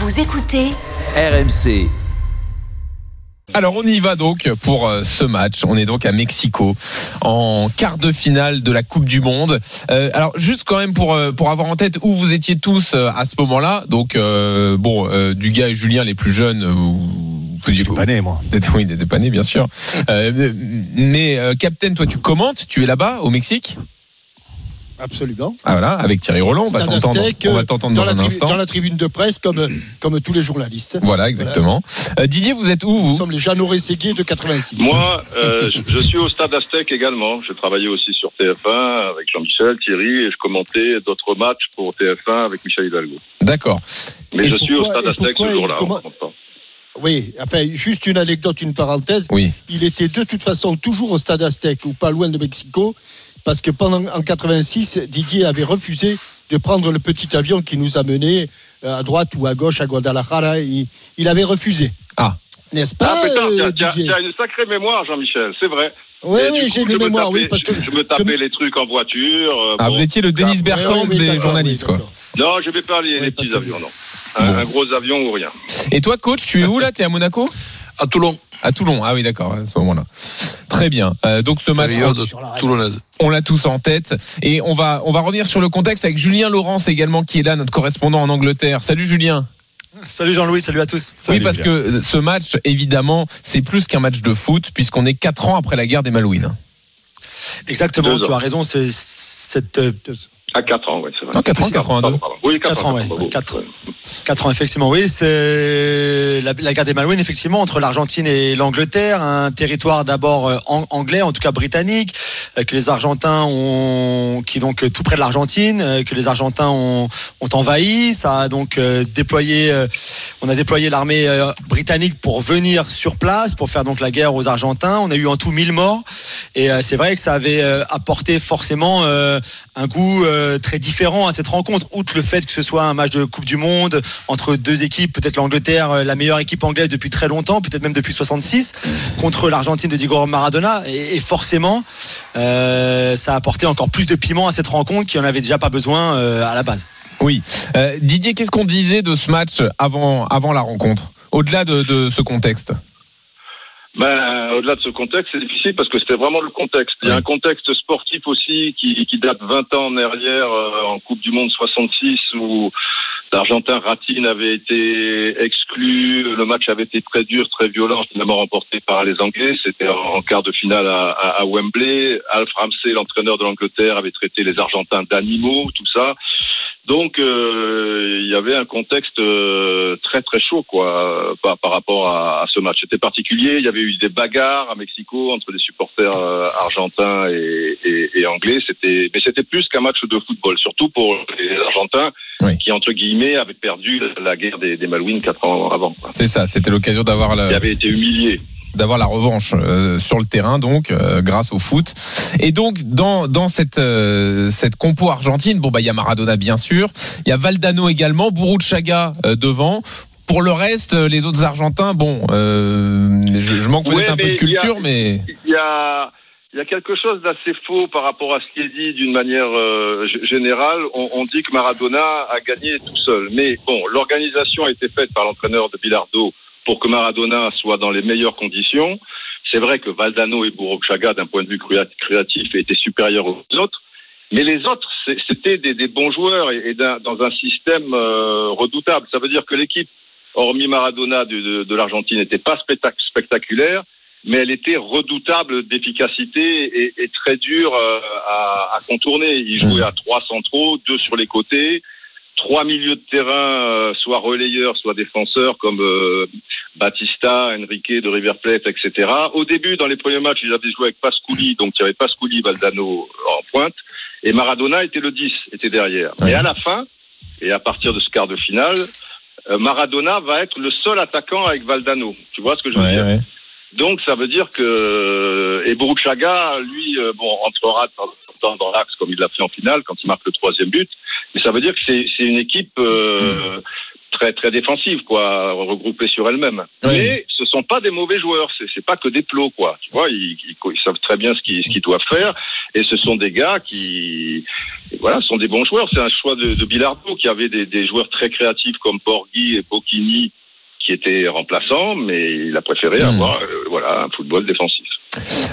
Vous écoutez RMC. Alors on y va donc pour euh, ce match. On est donc à Mexico en quart de finale de la Coupe du Monde. Euh, alors juste quand même pour euh, pour avoir en tête où vous étiez tous à ce moment-là. Donc euh, bon, euh, Dugas et Julien les plus jeunes. Vous, Je suis pas né, moi. Oui, t'étais pas né, bien sûr. Euh, mais euh, Captain, toi tu commentes, tu es là-bas au Mexique? Absolument. Ah voilà, avec Thierry Roland, on va t'entendre. Aztec, On va t'entendre dans, dans, la un tribu- instant. dans la tribune de presse, comme, comme tous les journalistes. Voilà, exactement. Euh, Didier, vous êtes où Nous vous sommes les Jeannot Séguier de 86. Moi, euh, je, je suis au stade Aztec également. J'ai travaillé aussi sur TF1 avec Jean-Michel, Thierry, et je commentais d'autres matchs pour TF1 avec Michel Hidalgo. D'accord. Mais Et je suis au stade Aztec ce jour-là. Oui, enfin, juste une anecdote, une parenthèse. Oui. Il était de toute façon toujours au stade Aztec ou pas loin de Mexico. Parce que pendant en 86, Didier avait refusé de prendre le petit avion qui nous a menés euh, à droite ou à gauche à Guadalajara. Il, il avait refusé. Ah. N'est-ce pas, Ah, putain, euh, Didier t'as une sacrée mémoire, Jean-Michel, c'est vrai. Oui, oui, j'ai coup, une je me mémoire, oui, tapais- parce que je, je me tapais les trucs en voiture. euh, Ah, bon. vous étiez le Denis Bergkamp Oui, oui, des journalistes, quoi. Non, je vais pas les, Oui, les petits avions, non. Un, Bon. un gros avion ou rien. Et toi, coach, tu es où là? T'es à Monaco? À Toulon, À Toulon. Ah oui, d'accord, à ce moment-là. Très bien. Euh, donc ce match, toulonnaise. on l'a tous en tête. Et on va, on va revenir sur le contexte avec Julien Laurence également qui est là, notre correspondant en Angleterre. Salut Julien. Salut Jean-Louis, salut à tous. oui, parce que ce match, évidemment, c'est plus qu'un match de foot puisqu'on est quatre ans après la guerre des Malouines. Exactement, tu as raison, c'est cette euh, À 4 ans, oui, c'est vrai. Non, 4 ans, C'est 82. pardon, pardon. Oui, 4, Quatre ans, bravo. Quatre. Ouais. 4 ans effectivement. Oui, c'est la, la guerre des Malouines effectivement entre l'Argentine et l'Angleterre, un territoire d'abord euh, an- anglais, en tout cas britannique, euh, que les Argentins ont qui est donc euh, tout près de l'Argentine, que les Argentins ont, ont envahi, ça a donc déployé on a déployé l'armée britannique pour venir sur place pour faire donc la guerre aux Argentins. On a eu en tout 1000 morts et c'est vrai que ça avait apporté forcément un goût très différent à cette rencontre. Outre le fait que ce soit un match de Coupe du Monde entre deux équipes, peut-être l'Angleterre, euh, la meilleure équipe anglaise depuis très longtemps, peut-être même depuis 66, contre l'Argentine de Diego Maradona, et, forcément, euh, ça a apporté encore plus de piment à cette rencontre qui en avait déjà pas besoin euh, à la base. Oui. Euh, Didier, qu'est-ce qu'on disait de ce match avant, la rencontre? Au-delà de, de ce contexte? Ben, au-delà de ce contexte, c'est difficile parce que c'était vraiment le contexte. Il y a un contexte sportif aussi qui, qui date 20 ans en arrière euh, en Coupe du Monde 66 où l'Argentin Ratine avait été exclu, le match avait été très dur, très violent, finalement remporté par les Anglais. C'était en, quart de finale à, à- à Wembley. Alf Ramsey, l'entraîneur de l'Angleterre, avait traité les Argentins d'animaux, tout ça. Donc euh, il y avait un contexte euh, très très chaud quoi par, par rapport à, à ce match. C'était particulier. Il y avait eu des bagarres à Mexico entre les supporters euh, argentins et, et, et anglais. C'était mais c'était plus qu'un match de football, surtout pour les Argentins Oui. qui entre guillemets avaient perdu la guerre des, des Malouines quatre ans avant. quoi. C'est ça, c'était l'occasion d'avoir Qui la, avaient été humiliés. D'avoir la revanche euh, sur le terrain, donc euh, grâce au foot. Et donc dans dans cette euh, cette compo argentine, bon bah il y a Maradona bien sûr, il y a Valdano également, Burruchaga euh, devant. Pour le reste, euh, les autres Argentins, bon, euh, je, je manque Ouais, peut-être un peu de il y a- culture, mais Il y a, il y a quelque chose d'assez faux par rapport à ce qui est dit d'une manière euh, générale. On, on dit que Maradona a gagné tout seul. Mais bon, l'organisation a été faite par l'entraîneur de Bilardo pour que Maradona soit dans les meilleures conditions. C'est vrai que Valdano et Burruchaga, d'un point de vue créa- créatif, étaient supérieurs aux autres. Mais les autres, c'était des, des bons joueurs et, dans un système euh, redoutable. Ça veut dire que l'équipe, hormis Maradona de, de, de l'Argentine, n'était pas spectac- spectaculaire mais elle était redoutable d'efficacité et, et très dure euh, à, à contourner. Il jouait à trois centraux, deux sur les côtés, trois milieux de terrain, euh, soit relayeurs, soit défenseurs, comme euh, Batista, Enrique de River Plate, etc. Au début, dans les premiers matchs, ils avaient joué avec Pasculi, donc il y avait Pasculi, Valdano en pointe, et Maradona était le 10, était derrière. Et à la fin, et à partir de ce quart de finale, euh, Maradona va être le seul attaquant avec Valdano. Tu vois ce que je veux ouais, dire? ouais. Donc ça veut dire que et Burruchaga, lui, euh, bon, entrera de temps en temps dans l'axe comme il l'a fait en finale quand il marque le troisième but. Mais ça veut dire que c'est une équipe euh, très très défensive, quoi, regroupée sur elle-même. Oui. Mais ce sont pas des mauvais joueurs, c'est pas que des plots, quoi. Tu vois, ils, ils- ils savent très bien ce qu'ils qu'ils doivent faire, et ce sont des gars qui, voilà, sont des bons joueurs. C'est un choix de, de Bilardo qui avait des, des joueurs très créatifs comme Borghi et Bocchini qui étaient remplaçants, mais il a préféré Hmm. avoir, euh, voilà, un football défensif.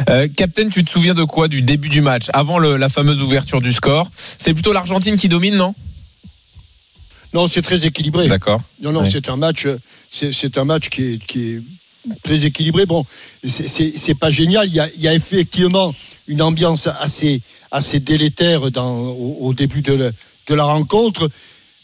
Euh, Captain, tu te souviens de quoi du début du match, avant le- la fameuse ouverture du score? C'est plutôt l'Argentine qui domine, non? Non, c'est très équilibré. D'accord. Non, non, c'est un match, c'est c'est un match qui est, qui est très équilibré. Bon, c'est- c'est c'est pas génial. Il y, a, il y a effectivement une ambiance assez, assez délétère dans, au, au début de, de la rencontre.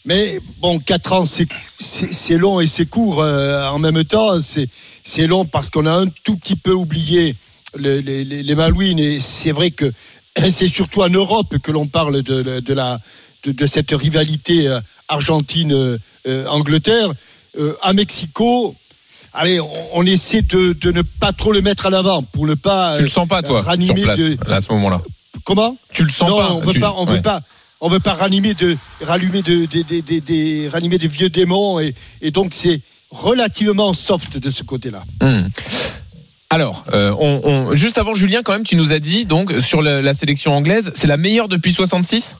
Mais bon, 4 ans, c'est- long et c'est court euh, en même temps. C'est long parce qu'on a un tout petit peu oublié le- les, les, les Malouines. Et c'est vrai que c'est surtout en Europe que l'on parle de, de la, de, de cette rivalité euh, Argentine-Angleterre. Euh, à Mexico, allez, on, on essaie de, de ne pas trop le mettre en avant pour ne pas. Tu le sens pas, toi, sur ranimer place, de- là, à ce moment-là comment? Tu le sens Non, pas on veut tu- pas, on ouais. veut pas. On veut pas ranimer de, rallumer de, vieux démons et, donc c'est relativement soft de ce côté-là. Hmm. Alors, euh, juste avant Julien, quand même, tu nous as dit donc sur la sélection anglaise, c'est la meilleure depuis 66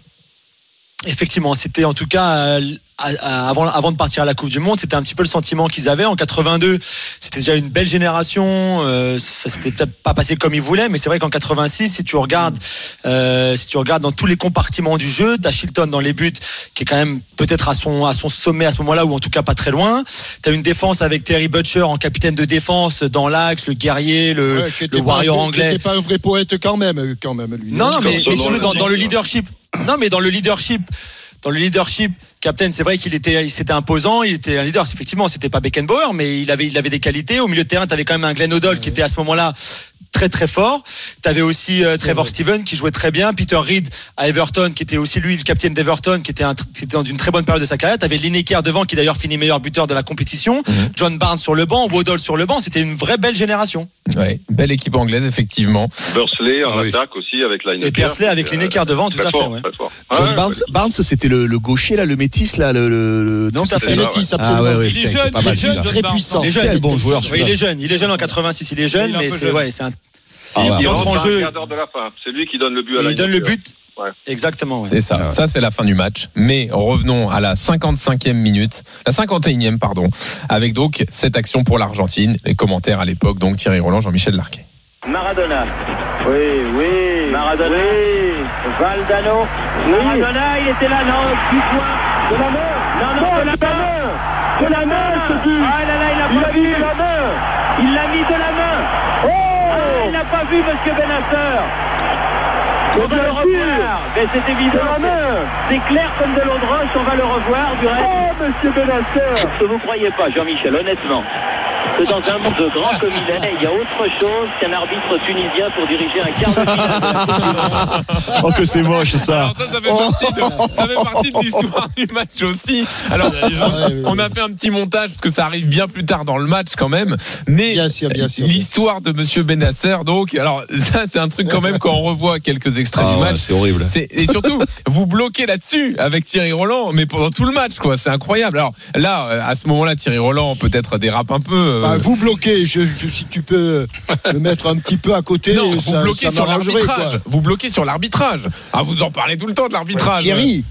Effectivement, c'était en tout cas euh, avant, avant de partir à la Coupe du Monde, c'était un petit peu le sentiment qu'ils avaient. En 82, c'était déjà une belle génération. euh, ça s'était peut-être pas passé comme ils voulaient, mais c'est vrai qu'en 86, si tu regardes, euh, si tu regardes dans tous les compartiments du jeu, t'as Shilton dans les buts, qui est quand même peut-être à son à son sommet à ce moment-là, ou en tout cas pas très loin. T'as une défense avec Terry Butcher en capitaine de défense dans l'axe, le guerrier, le, Ouais, le pas warrior anglais. qui était pas un vrai poète quand même, quand même lui. Non, non, mais, mais dans, dans le leadership. Non, mais dans le leadership. Dans le leadership, Captain, c'est vrai qu'il était, il s'était imposant, il était un leader. Effectivement, c'était pas Beckenbauer, mais il avait, il avait des qualités. Au milieu de terrain, t'avais quand même un Glenn O'Donnell qui était à ce moment-là très très fort. T'avais aussi euh, Trevor. Steven qui jouait très bien, Peter Reed à Everton qui était aussi lui le capitaine d'Everton qui était un, qui était dans une très bonne période de sa carrière. T'avais Lineker devant qui d'ailleurs finit meilleur buteur de la compétition. John Barnes sur le banc, Waddle sur le banc. C'était une vraie belle génération. Ouais, belle équipe anglaise, effectivement. Bursley en Ah oui. attaque aussi avec Lineker. Et Persley avec C'était, Lineker devant, tout à fait. fort, ouais. John Ouais, Barnes, c'était le, le gaucher là, le métis là, le, le- le- non Tout à c'est fait. ça, Métis, Ah absolument. ouais, ouais, Il est jeune, il est jeune, Très puissant. Il est jeune. Bon joueur il est jeune, il est jeune en 86, il est jeune, mais c'est un, Ah il rentre rentre en jeu. quart d'heure de la fin. C'est lui qui donne le but à il donne le but. Ouais. Exactement. ouais. C'est ça. Ah ouais. Ça, c'est la fin du match. Mais revenons à la 55e minute, la 51e, pardon, avec donc cette action pour l'Argentine. Les commentaires à l'époque, donc Thierry Roland, Jean-Michel Larquet. Maradona. Oui, oui. Maradona. Oui. Valdano. Maradona, il était là, non, du point. De la main. Non, non, de la main. De la main. Ah là là, il pas vu. de la main. Il l'a mis de la main. Ah, Il n'a pas vu, monsieur Benasser. On va le revoir. Mais c'est évident. C'est clair comme de l'eau de roche, on va le revoir du reste. Oh, monsieur Benasser. Ce que vous croyez pas, Jean-Michel, honnêtement que dans un monde grand comme il est, il y a autre chose qu'un arbitre tunisien pour diriger un quart de finale. Oh que c'est moche ça. Alors ça, ça fait partie de, ça fait partie de l'histoire du match aussi. Alors, on a fait un petit montage parce que ça arrive bien plus tard dans le match quand même. Mais Bien sûr, bien sûr. l'histoire de Monsieur Benasser, donc, alors ça, c'est un truc quand même quand on revoit quelques extraits Ah du ouais, match. c'est horrible. C'est- et surtout, vous bloquez là-dessus avec Thierry Roland, mais pendant tout le match, quoi. C'est incroyable. Alors là, à ce moment-là, Thierry Roland peut-être dérape un peu. Euh, Bah, vous bloquez, je, je- si tu peux me mettre un petit peu à côté. non, vous bloquez ça sur l'arbitrage. Vous bloquez sur l'arbitrage. Ah, vous en parlez tout le temps de l'arbitrage. Thierry,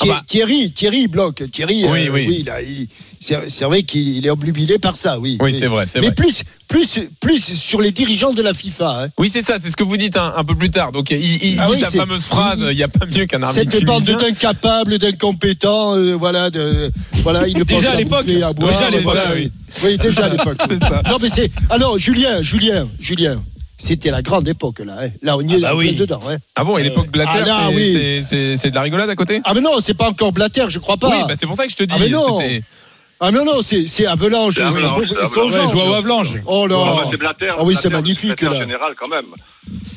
Ah bah. Thierry, Thierry bloque. Thierry, Oui, euh, oui. là, il- c'est c'est vrai qu'il est obnubilé par ça, oui. Oui, c'est vrai, c'est Mais vrai. plus, plus, plus sur les dirigeants de la FIFA. hein. Oui, c'est ça, c'est ce que vous dites un, un peu plus tard. Donc, il, il Ah dit oui, sa fameuse phrase il- n'y a pas mieux qu'un arbitre. Cette bande d'incapables, d'incompétents, euh, voilà, de, voilà, il ne Déjà à l'époque. bouffer, à boire, Déjà à l'époque, voilà, oui. Oui, déjà à l'époque. C'est ça. Non, mais c'est. Alors, Julien, Julien, Julien, c'était la grande époque, là. hein. Là, on y est bah en oui. dedans. hein. Ah bon, et l'époque Blatter, Ah c'est- oui. de la rigolade à côté Ah, mais non, c'est pas encore Blatter, je crois pas. Oui, bah, c'est pour ça que je te dis. Ah, mais non. Ah, non, non, c'est c'est Avalanche. C'est son- Avalanche, son c'est Avalanche. genre. Ouais, joue à Avalanche. Oh Ah, là. bah, c'est Blatter, Ah oui, c'est Blatter, magnifique, secrétaire là. général quand même.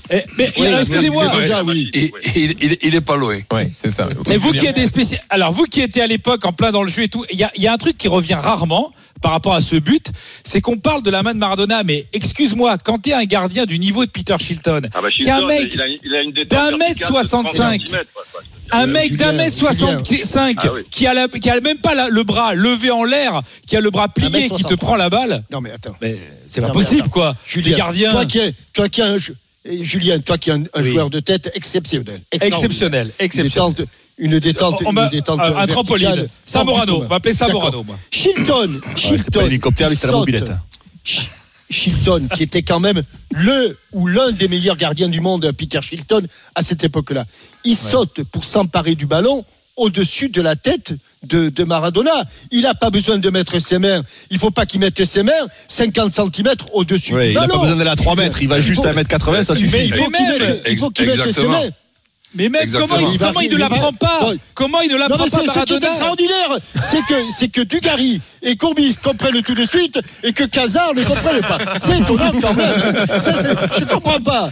Eh, mais Oui, excusez-moi. oui. Il, il, il, il est pas loin. Ouais, c'est ça. Mais vous qui êtes spécial, alors vous qui étiez à l'époque en plein dans le jeu et tout, il y a, il y a un truc qui revient rarement par rapport à ce but, c'est qu'on parle de la main de Maradona, mais excuse-moi, quand t'es un gardien du niveau de Peter Shilton, Ah bah, Qu'un Shilton, mec une détente d'un mètre de 30 65. Un Euh, mec d'un mètre soixante-cinq Ah oui. qui a la, qui a même pas la- le bras levé en l'air, qui a le bras plié, qui te 63. prend la balle. Non, mais attends. Mais c'est pas possible, attends. quoi. Julien, Les gardiens. Toi qui es, toi qui es un, Julien, toi qui es un, un Oui. joueur de tête exceptionnel. Exceptionnel, Une exceptionnel. détente, une détente, On une détente un, un trampoline. Samorano. On va appeler Samorano, moi. Shilton, Ouais, c'est Shilton. pas l'hélicoptère, la mobilette. Shilton, qui était quand même le ou l'un des meilleurs gardiens du monde, Peter Shilton, à cette époque-là. Il saute pour s'emparer du ballon au-dessus de la tête de, de Maradona. Il n'a pas besoin de mettre ses mains. Il faut pas qu'il mette ses mains 50 cm au-dessus Ouais, du il n'a ballon. pas besoin d'aller à 3 mètres, il va Il juste faut- à 1m80, ça Mais suffit. il faut Mais qu'il même- mette, il faut qu'il mette ses Exactement. mains. Mais Exactement. comment il, Il va- comment il il ne va- l'apprend pas Comment il ne Non, l'apprend mais pas c'est ce qui est extraordinaire, c'est que, c'est que Dugarry et Courbis comprennent tout de suite et que Cazard ne comprenne pas. C'est étonnant quand même. Ça, je comprends pas.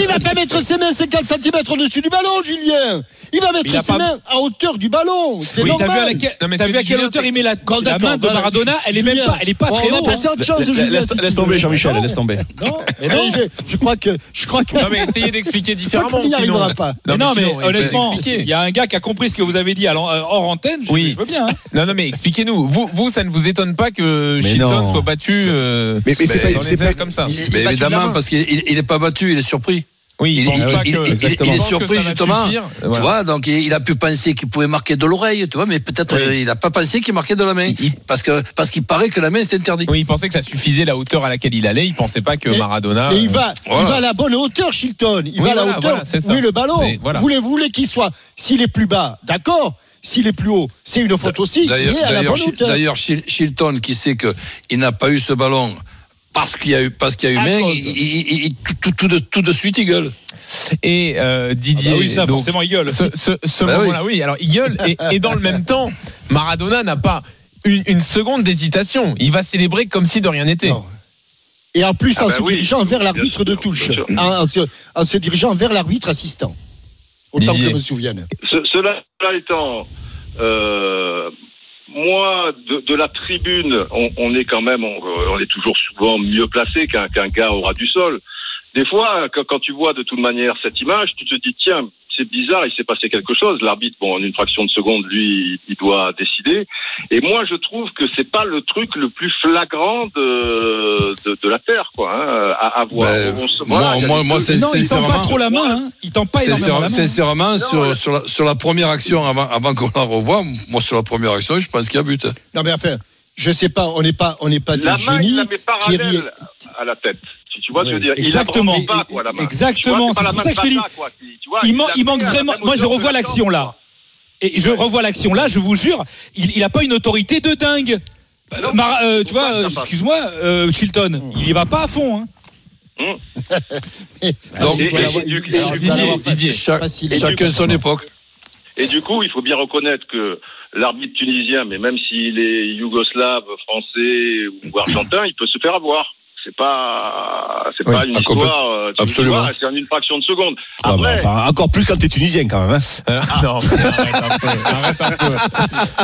Il va pas mettre ses mains 50 cm au-dessus du ballon, Julien. Il va mettre Il ses pas- main à hauteur du ballon. C'est Oui, t'as normal. vu à, laquelle- Non, mais t'as vu à quelle hauteur il met la, main de. Maradona Elle est même pas, elle est pas on très va haut. passer à hein. autre chose, Julien. Laisse tomber, Jean-Michel, laisse tomber. Non, mais non. Allez, je, crois que, je crois que. Non, mais essayez d'expliquer différemment. qu'il n'y arrivera pas. Mais non, mais sinon, honnêtement, il y a un gars qui a compris ce que vous avez dit à l'en- euh, hors antenne. Je, Oui. je veux bien. hein. Non, non, mais expliquez-nous. Vous, vous, ça ne vous étonne pas que Mais non. soit battu euh, Mais, mais c'est Mais pas, comme ça Il- il Mais est battu de la évidemment, main. parce qu'il il il est pas battu, il est surpris. Oui, Il, pense il- pas il- que- il- il- exactement. il est surpris justement. suffire. Tu Voilà. vois, donc il, il a pu penser qu'il pouvait marquer de l'oreille, tu vois, mais peut-être Oui. euh, il n'a pas pensé qu'il marquait de la main, Il- parce que parce qu'il paraît que la main c'est interdit. Oui, il pensait que ça suffisait la hauteur à laquelle il allait. Il pensait pas que Mais- Maradona. Mais il euh, va, il voilà. va à la bonne hauteur, Shilton. Il Oui, va à la voilà, hauteur est le ballon. Mais voilà. Vous voulez, vous voulez qu'il soit, s'il est plus bas, d'accord. S'il est plus haut, c'est une faute aussi. D'ailleurs, Shilton qui sait que il n'a pas eu ce ballon parce qu'il y a eu parce qu'il y a eu main, il, il- tout, tout- tout de, tout de suite il gueule. Et euh, Didier. Ah bah oui, ça, donc, forcément, il gueule. Ce, ce- ce Bah moment-là, oui. Alors, il gueule. Et, et dans le même temps, Maradona n'a pas une, une seconde d'hésitation. Il va célébrer comme si de rien n'était. Et en plus, Ah en bah se oui, dirigeant vers l'arbitre de touche. En, en se, en se dirigeant vers l'arbitre assistant. Autant Didier. que je me souvienne. Ce- cela étant, euh, moi, de, de la tribune, on, on est quand même, on, on est toujours souvent mieux placé qu'un qu'un gars au ras du sol. Des fois, quand, quand tu vois de toute manière cette image, tu te dis tiens, c'est bizarre, il s'est passé quelque chose. L'arbitre, bon, en une fraction de seconde, lui, il doit décider. Et moi, je trouve que c'est pas le truc le plus flagrant de de, de la terre, quoi, hein, à, à voir. Ben, se- moi- voilà, il moi- moi, c'est- Non, il tend pas sincèrement- trop la main. Hein. Il tend pas énormément la main. sincèrement Non, sur, sur, la, sur la première action, avant, avant qu'on la revoie, moi sur la première action, je pense qu'il y a but. Non, mais enfin, je sais pas, on n'est pas, on n'est pas des La main, il génies. la met Thierry- parallèle à la tête. Tu, tu vois ce que je veux dire Il Exactement. pas, quoi, la main. Exactement, c'est pour ça que je te dis, Il, man- la il manque vraiment. Moi, je revois l'action là. Et je revois l'action là, je vous jure, il n'a pas une autorité de dingue. Non, Mar- euh, tu vois, euh, excuse-moi, euh, Chilton, il y va pas à fond. Hein. Donc, Et- Didier. Chaque- Facile. chacun son époque. Et du coup, il faut bien reconnaître que l'arbitre tunisien, mais même s'il est yougoslave, français ou argentin, il peut se faire avoir. C'est pas, c'est Oui, pas une ah, histoire. euh, tu- Absolument. C'est en une fraction de seconde. Ah bah, enfin, encore plus quand t'es tunisien quand même. Hein. Euh, non, mais arrête un peu.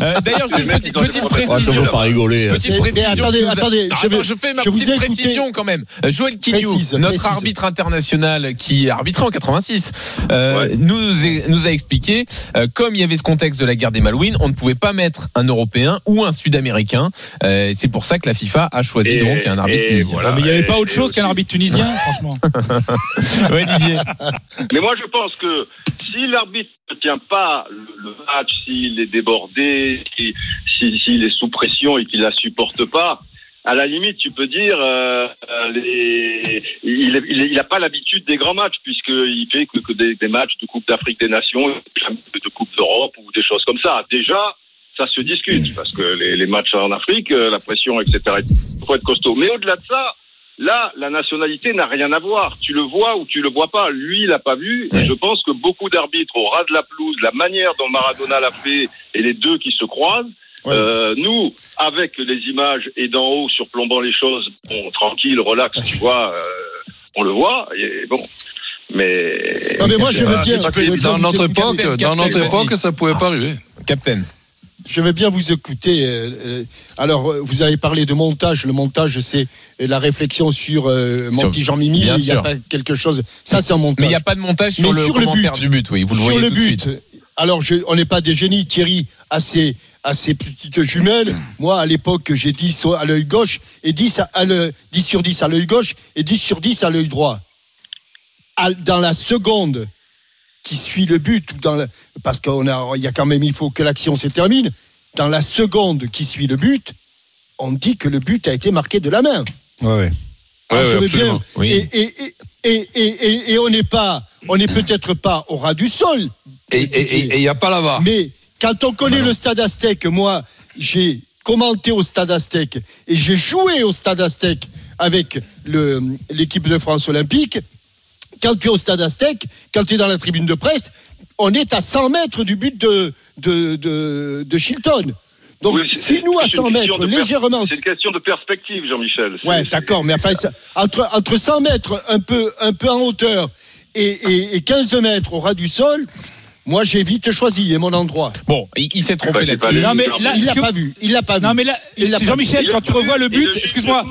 Euh, D'ailleurs, juste petite, petite. Ouais, précision. veut pas rigoler. hein. Petite Mais- attendez, que nous a- attendez, Ah, je vais- je fais ma je petite écouté. précision quand même. Joël Quignou, Précise, notre précise. arbitre international qui a arbitré en 86, euh, Ouais. nous, est- nous a expliqué, euh, comme il y avait ce contexte de la guerre des Malouines, on ne pouvait pas mettre un Européen ou un Sud-Américain. Euh, c'est pour ça que la FIFA a choisi Et- donc un arbitre tunisien. voilà. Mais il n'y avait et- pas autre chose qu'un arbitre tunisien, franchement. Ouais, Didier. Mais moi, je pense que si l'arbitre ne tient pas le, le match, s'il est débordé, si- si- s'il est sous pression et qu'il la supporte pas, à la limite, tu peux dire, euh, euh, les- il n'a pas l'habitude des grands matchs puisqu'il fait que, que des, des matchs de Coupe d'Afrique des Nations, jamais de Coupe d'Europe ou des choses comme ça. Déjà, ça se discute parce que les, les matchs en Afrique, euh, la pression, etc., il faut être costaud. Mais au-delà de ça, Là, la nationalité n'a rien à voir. Tu le vois ou tu le vois pas. Lui, il l'a pas vu. Et je pense que beaucoup d'arbitres au ras de la pelouse, la manière dont Maradona l'a fait et les deux qui se croisent, Ouais. euh, nous, avec les images et d'en haut surplombant les choses, bon, tranquille, relax, tu vois, euh, on le voit. Et bon, mais Non, mais moi, je veux bien Dans notre dans époque, ça pouvait pas arriver. Captain. Je vais bien vous écouter. euh, euh, alors, euh, vous avez parlé de montage. Le montage, c'est la réflexion sur euh, Monty Jean-Mimi. Il n'y a pas quelque chose. Ça, c'est un montage. Mais il n'y a pas de montage sur le sur le but. du but, oui, vous le sur voyez le tout de but. suite. alors je, on n'est pas des génies. Thierry a ses, a ses petites jumelles. Moi, à l'époque, j'ai 10 à l'œil gauche et 10, à, à le, 10 sur 10 à l'œil gauche et 10 sur 10 à l'œil droit. À- dans la seconde qui suit le but, ou dans le- parce qu'il y a quand même, il faut que l'action se termine. Dans la seconde qui suit le but, on dit que le but a été marqué de la main. Ouais, ouais. Bien. Oui. Et, et, et, et, et- et- et on n'est pas, on n'est peut-être pas au ras du sol. Et il n'y a pas la VAR. Mais quand on connaît le stade Aztèque, moi, j'ai commenté au stade Aztèque et j'ai joué au stade Aztèque avec le- l'équipe de France olympique. Quand tu es au stade Aztèque, quand tu es dans la tribune de presse, on est à 100 mètres du but de, de, de, de Chilton. Donc, Oui, si nous, à c'est une 100 question mètres, légèrement. C'est une question de perspective, Jean-Michel. Ouais, d'accord, mais enfin, ça- entre, entre 100 mètres, un peu, un peu en hauteur, et, et, et 15 mètres au ras du sol, moi, j'ai vite choisi et mon endroit. Bon, il, il s'est trompé Bah, c'est pas là-dessus. Non, mais là, il l'a que- pas vu. Il l'a pas vu. Non, mais là, Jean-Michel, quand tu revois le but, excuse-moi.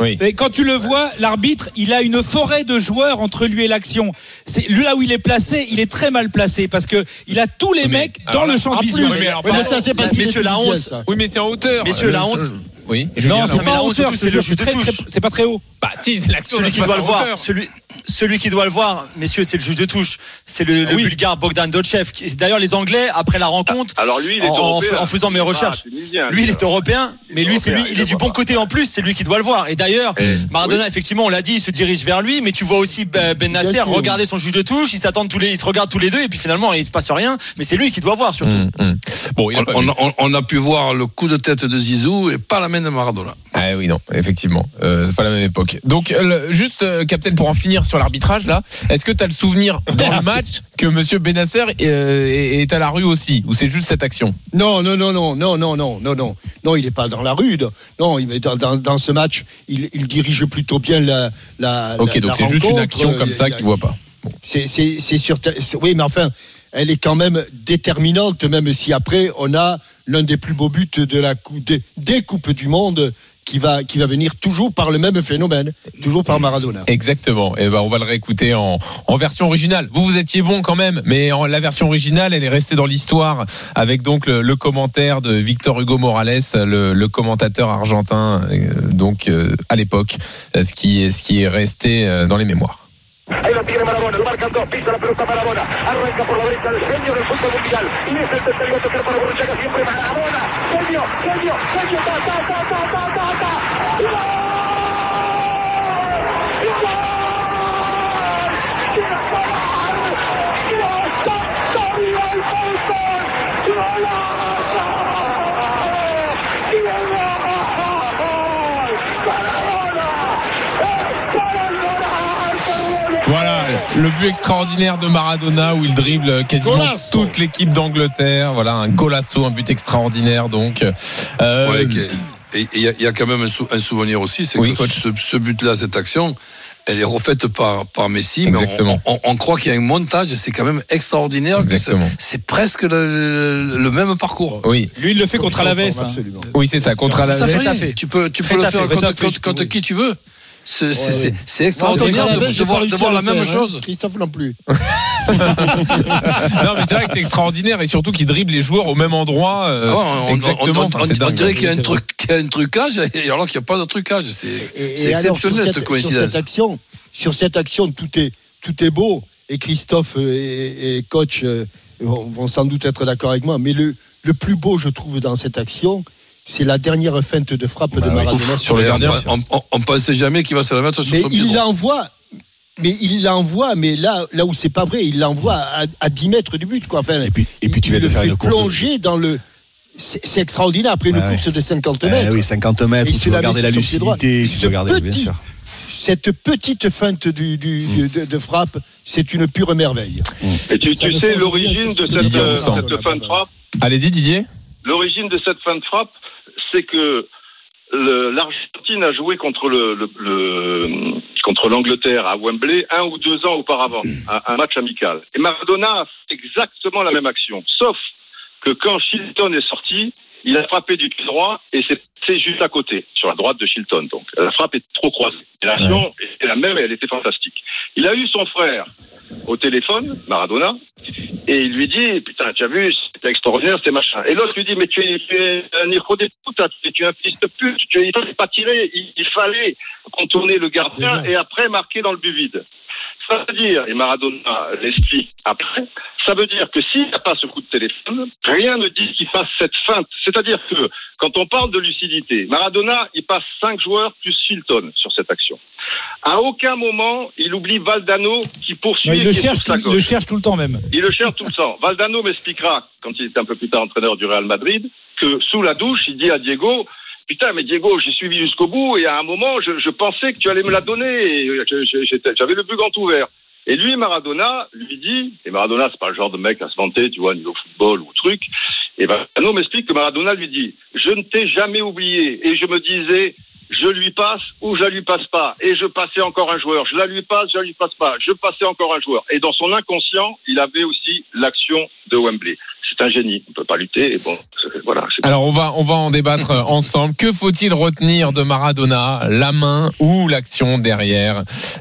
Oui. Mais quand tu le vois, l'arbitre, il a une forêt de joueurs entre lui et l'action. C'est là où il est placé, il est très mal placé parce que il a tous les Mais- mecs dans le champ de vision. oui, mais alors, mais ça, c'est parce messieurs, la honte. ça. Oui, mais c'est en hauteur. Messieurs, la Euh, honte. Oui. Non, c'est pas en hauteur, c'est le jure, jeu c'est de très, touche. très- c'est pas très haut. Bah, si, c'est l'action. Celui qui doit le voir, celui, celui qui doit le voir, messieurs, c'est le juge de touche. C'est le, le oui. bulgare Bogdan Dochev. qui- D'ailleurs, les Anglais, après la rencontre, Alors lui, il est en, faisant mes pas recherches, tunisien, lui, il est européen, mais lui, c'est lui, il il est du bon côté en plus, c'est lui qui doit le voir. Et d'ailleurs, Maradona, effectivement, on l'a dit, il se dirige vers lui, mais tu vois aussi Ben Ben Nasser regarder son juge de touche, ils s'attendent tous les, ils se regardent tous les deux, et puis finalement, il se passe rien, mais c'est lui qui doit voir surtout. Bon, il a On, pas on- vu. on- on a pu voir le coup de tête de Zizou et pas la main de Maradona. Ah oui, non, effectivement. Euh, c'est pas la même époque. Donc, euh, le- juste, euh, Captain, pour en finir sur l'arbitrage, là, est-ce que tu as le souvenir dans le match que Monsieur Benasser euh, est, est à la rue aussi? Ou c'est juste cette action? Non, non, non, non, non, non, non, non, non. Non, il n'est pas dans la rue. non. Il est dans, dans, dans ce match, il, il dirige plutôt bien la. la Ok, la- donc c'est juste une action comme ça qu'il voit pas. C'est, c'est, c'est- Oui, mais enfin, elle est quand même déterminante, même si après on a l'un des plus beaux buts de la des, des coupes du monde qui va qui va venir toujours par le même phénomène, toujours par Maradona. Exactement. Et ben, on va le réécouter en, en version originale. Vous, vous étiez bon quand même, mais en, la version originale, elle est restée dans l'histoire avec donc le, commentaire de Victor Hugo Morales, le, commentateur argentin, euh, donc euh, à l'époque, euh, ce qui est ce qui est resté dans les mémoires. Ahí lo tiene Marabona, lo marcan dos, pisa la pelota Marabona, arranca por la derecha el genio del fútbol mundial, y es el tercero a tocar para siempre Marabona, genio, genio, genio, ta, ta, ta, ta, ta, ta, ta. Le but extraordinaire de Maradona où il dribble quasiment Golasso. toute l'équipe d'Angleterre. Voilà, un golasso, un but extraordinaire donc. Euh, Ouais. Et il y, a- il y a quand même un, sou- un souvenir aussi, c'est Oui, que ce, ce but-là, cette action, elle est refaite par, par Messi, mais on, on- on croit qu'il y a un montage, c'est quand même extraordinaire. c'est- Exactement. C'est presque le, même parcours. Oui, Lui, il le fait contre Alaves. hein. Absolument. oui, c'est ça, contre fait. Tu peux, tu peux le faire contre, contre- contre trouve. qui tu veux. C'est Ouais, ouais. extraordinaire de, voir, de la même faire, hein. chose. Christophe non plus. non, mais c'est vrai que c'est extraordinaire et surtout qu'il dribble les joueurs au même endroit. euh, Ah, on, on- exactement. on- Enfin, on- c'est on dirait qu'il y a un C'est truc, qu'il y a un trucage, et alors qu'il n'y a pas de trucage. C'est et alors, sur exceptionnel cette- cette coïncidence. Sur cette action, sur cette action, tout est tout est beau. Et Christophe euh, et, et coach euh, vont, vont sans doute être d'accord avec moi. Mais le le plus beau, je trouve, dans cette action, c'est la dernière feinte de frappe de Bah. Maradona Sur le Et gardien. on, on, on- on pensait jamais qu'il va se la mettre sur Mais son il l'envoie. Mais il l'envoie, mais là, là où c'est pas vrai, il l'envoie à, à 10 mètres du but, quoi. Enfin, Et puis, et puis tu il viens de le faire une course. de- plonger dans le. C'est extraordinaire après une ouais. course de 50 Eh mètres. oui, 50 mètres, se tu la veux garder la lucidité, tu Ce veux garder, bien sûr. Cette petite feinte du, du- du- de, de frappe, c'est une pure merveille. Et tu, sais l'origine de cette, euh, cette fin de frappe Allez-y, Didier. L'origine de cette fin de frappe, c'est que l'Argentine a joué contre le, le- le- contre l'Angleterre à Wembley un ou deux ans auparavant, un, un match amical. Et Maradona a fait exactement la même action, sauf que quand Shilton est sorti, il a frappé du pied droit et c'est juste à côté, sur la droite de Shilton. Donc la frappe est trop croisée. L'action était la même et elle était fantastique. Il a eu son frère au téléphone, Maradona, et il lui dit Putain, tu as vu, c'était extraordinaire, c'était machin. Et l'autre lui dit Mais tu es, tu es un hijo de puta, tu es- un fils de pute, tu il fallait pas tirer, il, il fallait contourner le gardien Déjà. et après marquer dans le but vide. Ça veut dire, et Maradona l'explique après, ça veut dire que s'il n'y a pas ce coup de téléphone, rien ne dit qu'il fasse cette feinte. C'est-à-dire que quand on parle de lucidité, Maradona, il passe cinq joueurs plus Shilton sur cette action. À aucun moment, il oublie Valdano qui poursuit. Non, il, le cherche, tout, il le cherche tout le temps même. Il le cherche tout le temps. Valdano m'expliquera, quand il était un peu plus tard entraîneur du Real Madrid, que sous la douche, il dit à Diego, Putain, mais Diego, j'ai suivi jusqu'au bout et à un moment, je, pensais que tu allais me la donner. J'avais le but grand ouvert. Et lui, Maradona, lui dit, et Maradona, c'est pas le genre de mec à se vanter, tu vois, niveau football ou truc. Et Valdano m'explique que Maradona lui dit, je ne t'ai jamais oublié. Et je me disais, je lui passe ou je lui passe pas. Et je passais encore un joueur. Je la lui passe, je la lui passe pas. Je passais encore un joueur. Et dans son inconscient, il avait aussi l'action de Wembley. C'est un génie. On peut pas lutter. Et bon, voilà. Alors on va on va en débattre ensemble. Que faut-il retenir de Maradona, la main ou l'action derrière